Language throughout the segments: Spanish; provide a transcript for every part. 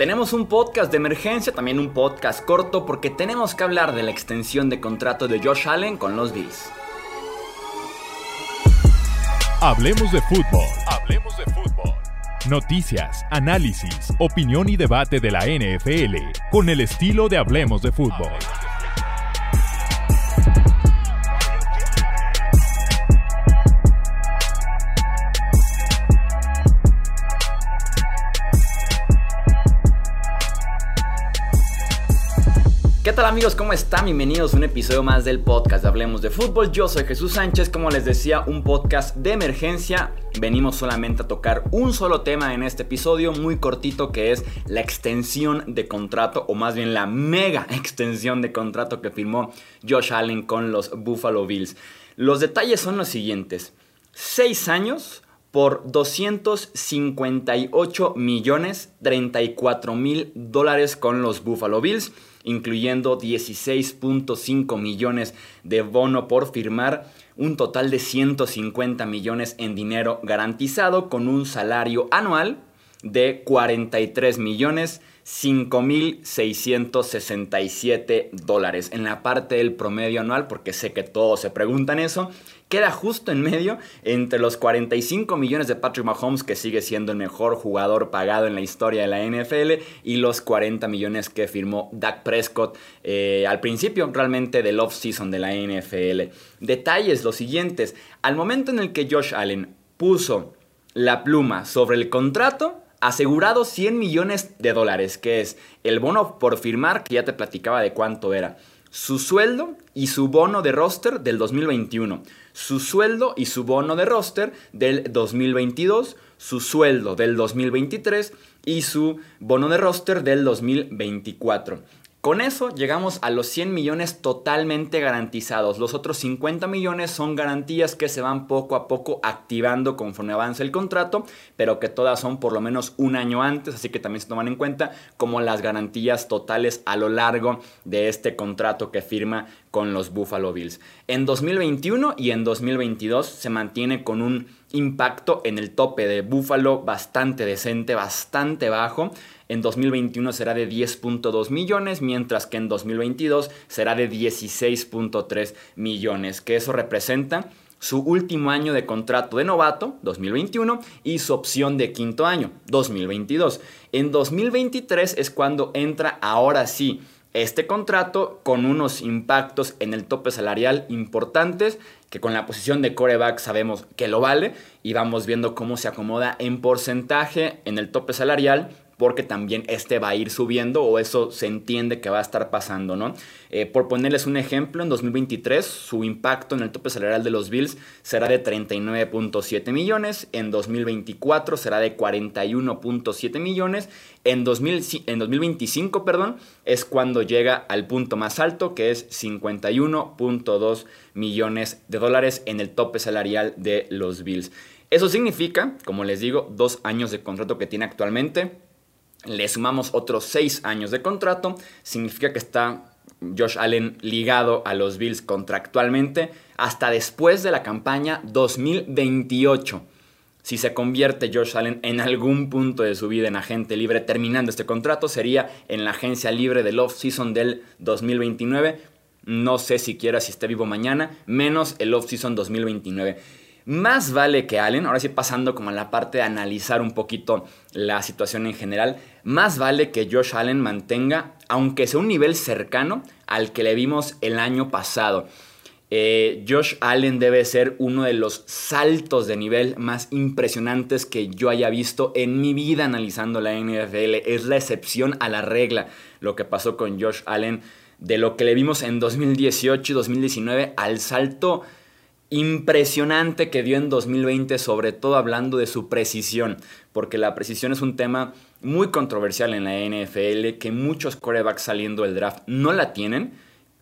Tenemos un podcast de emergencia, también un podcast corto, porque tenemos que hablar de la extensión de contrato de Josh Allen con los Bills. Hablemos de fútbol. Hablemos de fútbol. Noticias, análisis, opinión y debate de la NFL con el estilo de Hablemos de fútbol. Amigos? ¿Cómo están? Bienvenidos a un episodio más del podcast de Hablemos de Fútbol. Yo soy Jesús Sánchez, como les decía, un podcast de emergencia. Venimos solamente a tocar un solo tema en este episodio, muy cortito, que es la extensión de contrato, o más bien la mega extensión de contrato que firmó Josh Allen con los Buffalo Bills. Los detalles son los siguientes. Seis años por 258 millones 34 mil dólares con los Buffalo Bills incluyendo 16.5 millones de bono por firmar, un total de 150 millones en dinero garantizado con un salario anual de 43 millones 5.667 dólares en la parte del promedio anual, porque sé que todos se preguntan eso, queda justo en medio entre los 45 millones de Patrick Mahomes, que sigue siendo el mejor jugador pagado en la historia de la NFL, y los 40 millones que firmó Dak Prescott eh, al principio realmente del off-season de la NFL. Detalles los siguientes, al momento en el que Josh Allen puso la pluma sobre el contrato, asegurado 100 millones de dólares, que es el bono por firmar, que ya te platicaba de cuánto era, su sueldo y su bono de roster del 2021, su sueldo y su bono de roster del 2022, su sueldo del 2023 y su bono de roster del 2024. Con eso llegamos a los 100 millones totalmente garantizados. Los otros 50 millones son garantías que se van poco a poco activando conforme avanza el contrato, pero que todas son por lo menos un año antes, así que también se toman en cuenta como las garantías totales a lo largo de este contrato que firma con los Buffalo Bills. En 2021 y en 2022 se mantiene con un impacto en el tope de Buffalo bastante decente, bastante bajo. En 2021 será de 10.2 millones, mientras que en 2022 será de 16.3 millones, que eso representa su último año de contrato de novato, 2021, y su opción de quinto año, 2022. En 2023 es cuando entra ahora sí este contrato con unos impactos en el tope salarial importantes que con la posición de coreback sabemos que lo vale y vamos viendo cómo se acomoda en porcentaje en el tope salarial porque también este va a ir subiendo o eso se entiende que va a estar pasando, ¿no? Eh, por ponerles un ejemplo, en 2023 su impacto en el tope salarial de los Bills será de 39.7 millones, en 2024 será de 41.7 millones, en, 2000, en 2025, perdón, es cuando llega al punto más alto que es 51.2 millones de dólares en el tope salarial de los Bills. Eso significa, como les digo, dos años de contrato que tiene actualmente le sumamos otros seis años de contrato, significa que está Josh Allen ligado a los Bills contractualmente hasta después de la campaña 2028. Si se convierte Josh Allen en algún punto de su vida en agente libre terminando este contrato, sería en la agencia libre del off-season del 2029. No sé siquiera si esté vivo mañana, menos el off-season 2029. Más vale que Allen, ahora sí pasando como a la parte de analizar un poquito la situación en general, más vale que Josh Allen mantenga, aunque sea un nivel cercano al que le vimos el año pasado. Eh, Josh Allen debe ser uno de los saltos de nivel más impresionantes que yo haya visto en mi vida analizando la NFL. Es la excepción a la regla lo que pasó con Josh Allen de lo que le vimos en 2018 y 2019 al salto impresionante que dio en 2020, sobre todo hablando de su precisión, porque la precisión es un tema muy controversial en la NFL, que muchos corebacks saliendo del draft no la tienen.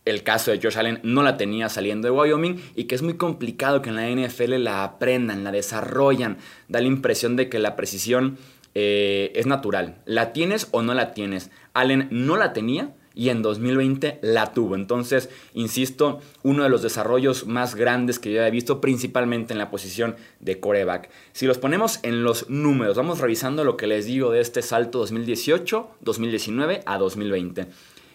El caso de Josh Allen no la tenía saliendo de Wyoming y que es muy complicado que en la NFL la aprendan, la desarrollan. Da la impresión de que la precisión eh, es natural. La tienes o no la tienes. Allen no la tenía y en 2020 la tuvo. Entonces, insisto, uno de los desarrollos más grandes que yo he visto, principalmente en la posición de coreback. Si los ponemos en los números, vamos revisando lo que les digo de este salto 2018, 2019 a 2020.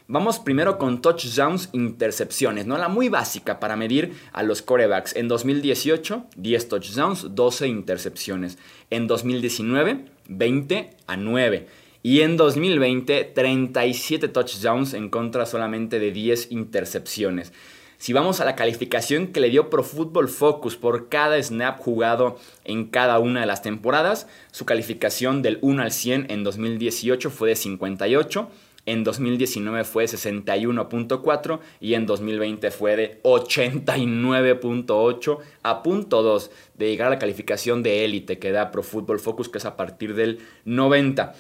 Vamos primero con touchdowns, intercepciones, ¿no? La muy básica para medir a los corebacks. En 2018, 10 touchdowns, 12 intercepciones. En 2019, 20 a 9. Y en 2020, 37 touchdowns en contra solamente de 10 intercepciones. Si vamos a la calificación que le dio Pro Football Focus por cada snap jugado en cada una de las temporadas, su calificación del 1 al 100 en 2018 fue de 58 en 2019 fue 61.4 y en 2020 fue de 89.8 a punto 2 de llegar a la calificación de élite que da Pro Football Focus, que es a partir del 90.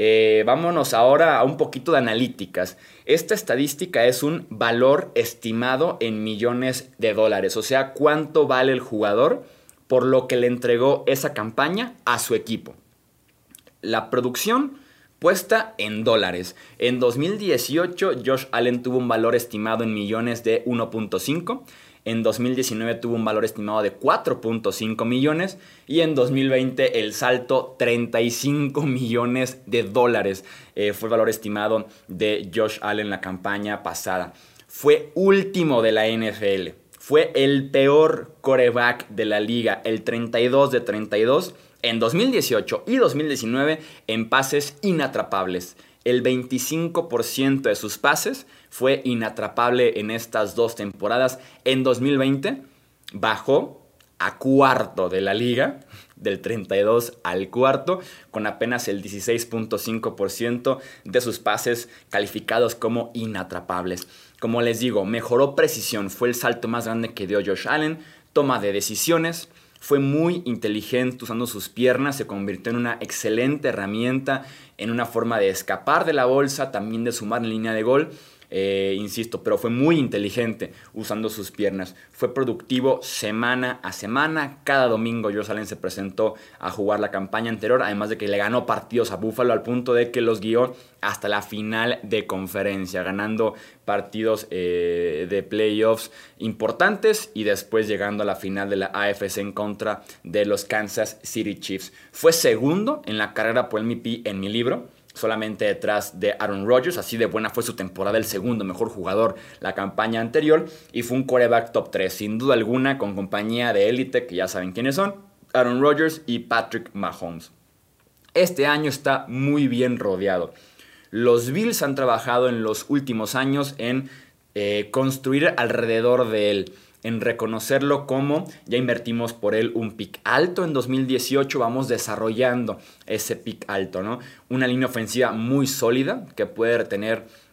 Eh, vámonos ahora a un poquito de analíticas. Esta estadística es un valor estimado en millones de dólares, o sea, cuánto vale el jugador por lo que le entregó esa campaña a su equipo. La producción puesta en dólares. En 2018 Josh Allen tuvo un valor estimado en millones de 1.5. En 2019 tuvo un valor estimado de 4.5 millones y en 2020 el salto 35 millones de dólares eh, fue el valor estimado de Josh Allen la campaña pasada. Fue último de la NFL. Fue el peor coreback de la liga, el 32 de 32 en 2018 y 2019 en pases inatrapables. El 25% de sus pases fue inatrapable en estas dos temporadas. En 2020 bajó a cuarto de la liga, del 32 al cuarto, con apenas el 16.5% de sus pases calificados como inatrapables. Como les digo, mejoró precisión, fue el salto más grande que dio Josh Allen, toma de decisiones, fue muy inteligente usando sus piernas, se convirtió en una excelente herramienta, en una forma de escapar de la bolsa, también de sumar en línea de gol. Eh, insisto, pero fue muy inteligente usando sus piernas. Fue productivo semana a semana. Cada domingo Josh Allen se presentó a jugar la campaña anterior, además de que le ganó partidos a Buffalo al punto de que los guió hasta la final de conferencia, ganando partidos eh, de playoffs importantes y después llegando a la final de la AFC en contra de los Kansas City Chiefs. Fue segundo en la carrera por el MVP en mi libro solamente detrás de Aaron Rodgers. Así de buena fue su temporada, el segundo mejor jugador la campaña anterior. Y fue un quarterback top 3, sin duda alguna, con compañía de élite, que ya saben quiénes son, Aaron Rodgers y Patrick Mahomes. Este año está muy bien rodeado. Los Bills han trabajado en los últimos años en eh, construir alrededor de él en reconocerlo como ya invertimos por él un pick alto en 2018, vamos desarrollando ese pick alto, ¿no? Una línea ofensiva muy sólida que puede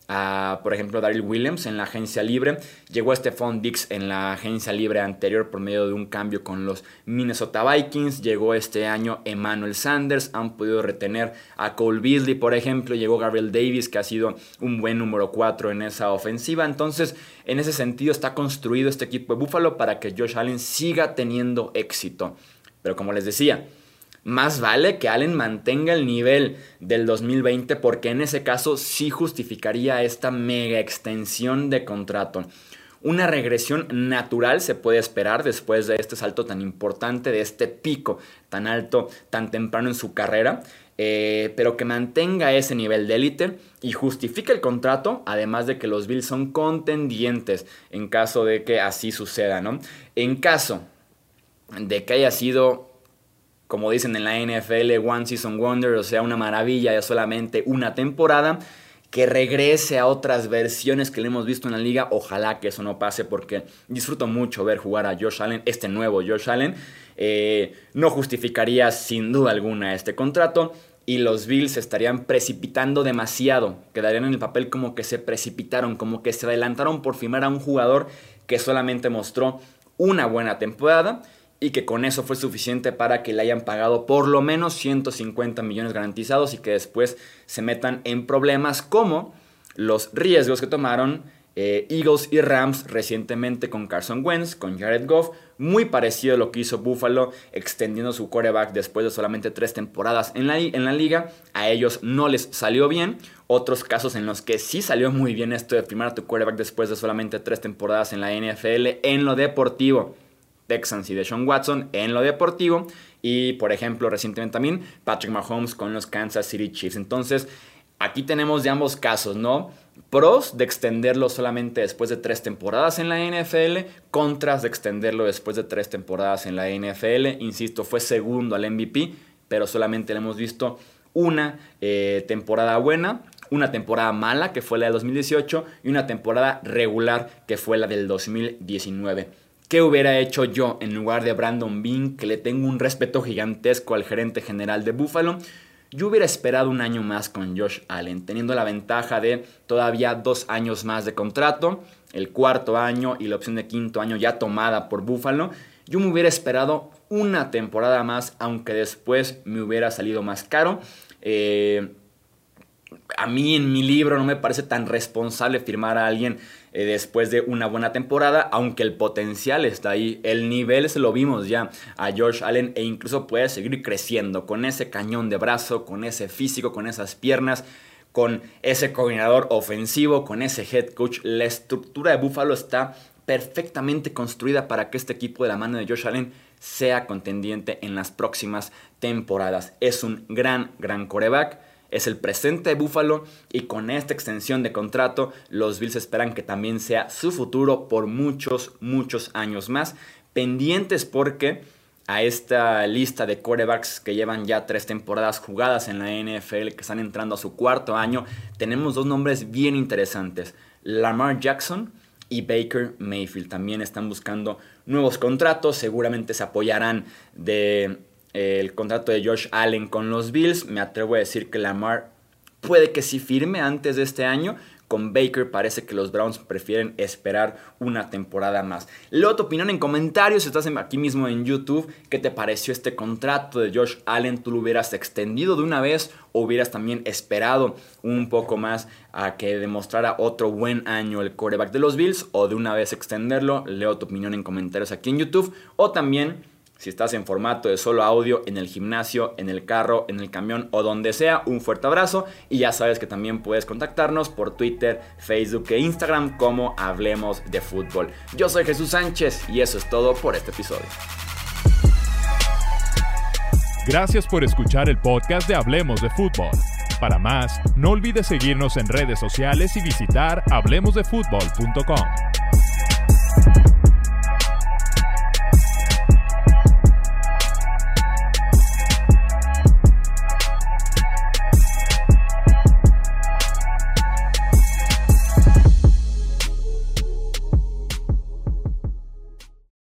tener por ejemplo, Daryl Williams en la agencia libre. Llegó Stephon Dix en la agencia libre anterior por medio de un cambio con los Minnesota Vikings. Llegó este año Emmanuel Sanders. Han podido retener a Cole Beasley, por ejemplo. Llegó Gabriel Davis, que ha sido un buen número 4 en esa ofensiva. Entonces, en ese sentido, está construido este equipo de Buffalo para que Josh Allen siga teniendo éxito. Pero como les decía, más vale que Allen mantenga el nivel del 2020 porque en ese caso sí justificaría esta mega extensión de contrato. Una regresión natural se puede esperar después de este salto tan importante, de este pico tan alto, tan temprano en su carrera, eh, pero que mantenga ese nivel de élite y justifique el contrato, además de que los Bills son contendientes en caso de que así suceda, ¿no? En caso de que haya sido como dicen en la NFL, One Season Wonder, o sea, una maravilla de solamente una temporada, que regrese a otras versiones que le hemos visto en la liga. Ojalá que eso no pase porque disfruto mucho ver jugar a Josh Allen, este nuevo Josh Allen. Eh, no justificaría sin duda alguna este contrato y los Bills estarían precipitando demasiado. Quedarían en el papel como que se precipitaron, como que se adelantaron por firmar a un jugador que solamente mostró una buena temporada y que con eso fue suficiente para que le hayan pagado por lo menos 150 millones garantizados y que después se metan en problemas como los riesgos que tomaron Eh, Eagles y Rams recientemente con Carson Wentz, con Jared Goff, muy parecido a lo que hizo Buffalo, extendiendo su quarterback después de solamente tres temporadas en la, en la liga. A ellos no les salió bien. Otros casos en los que sí salió muy bien esto de firmar a tu quarterback después de solamente tres temporadas en la NFL en lo deportivo. Texans y Deshaun Watson en lo deportivo. Y por ejemplo, recientemente también Patrick Mahomes con los Kansas City Chiefs. Entonces, aquí tenemos de ambos casos, ¿no? Pros de extenderlo solamente después de tres temporadas en la NFL, contras de extenderlo después de tres temporadas en la NFL. Insisto, fue segundo al MVP, pero solamente le hemos visto una eh, temporada buena, una temporada mala, que fue la del 2018, y una temporada regular, que fue la del 2019. ¿Qué hubiera hecho yo en lugar de Brandon Bean, que le tengo un respeto gigantesco al gerente general de Buffalo? Yo hubiera esperado un año más con Josh Allen, teniendo la ventaja de todavía dos años más de contrato, el cuarto año y la opción de quinto año ya tomada por Buffalo. Yo me hubiera esperado una temporada más, aunque después me hubiera salido más caro. Eh, a mí en mi libro no me parece tan responsable firmar a alguien eh, después de una buena temporada, aunque el potencial está ahí, el nivel se lo vimos ya a George Allen e incluso puede seguir creciendo con ese cañón de brazo, con ese físico, con esas piernas con ese coordinador ofensivo, con ese head coach. La estructura de Buffalo está perfectamente construida para que este equipo de la mano de Josh Allen sea contendiente en las próximas temporadas. Es un gran, gran coreback es el presente de Buffalo y con esta extensión de contrato los Bills esperan que también sea su futuro por muchos, muchos años más. Pendientes porque a esta lista de quarterbacks que llevan ya tres temporadas jugadas en la NFL, que están entrando a su cuarto año, tenemos dos nombres bien interesantes. Lamar Jackson y Baker Mayfield también están buscando nuevos contratos, seguramente se apoyarán de el contrato de Josh Allen con los Bills. Me atrevo a decir que Lamar puede que sí firme antes de este año. Con Baker parece que los Browns prefieren esperar una temporada más. Leo tu opinión en comentarios, si estás aquí mismo en YouTube, ¿qué te pareció este contrato de Josh Allen? ¿Tú lo hubieras extendido de una vez o hubieras también esperado un poco más a que demostrara otro buen año el quarterback de los Bills o de una vez extenderlo? Leo tu opinión en comentarios aquí en YouTube o también si estás en formato de solo audio, en el gimnasio, en el carro, en el camión o donde sea, un fuerte abrazo. Y ya sabes que también puedes contactarnos por Twitter, Facebook e Instagram como Hablemos de Fútbol. Yo soy Jesús Sánchez y eso es todo por este episodio. Gracias por escuchar el podcast de Hablemos de Fútbol. Para más, no olvides seguirnos en redes sociales y visitar hablemosdefutbol.com.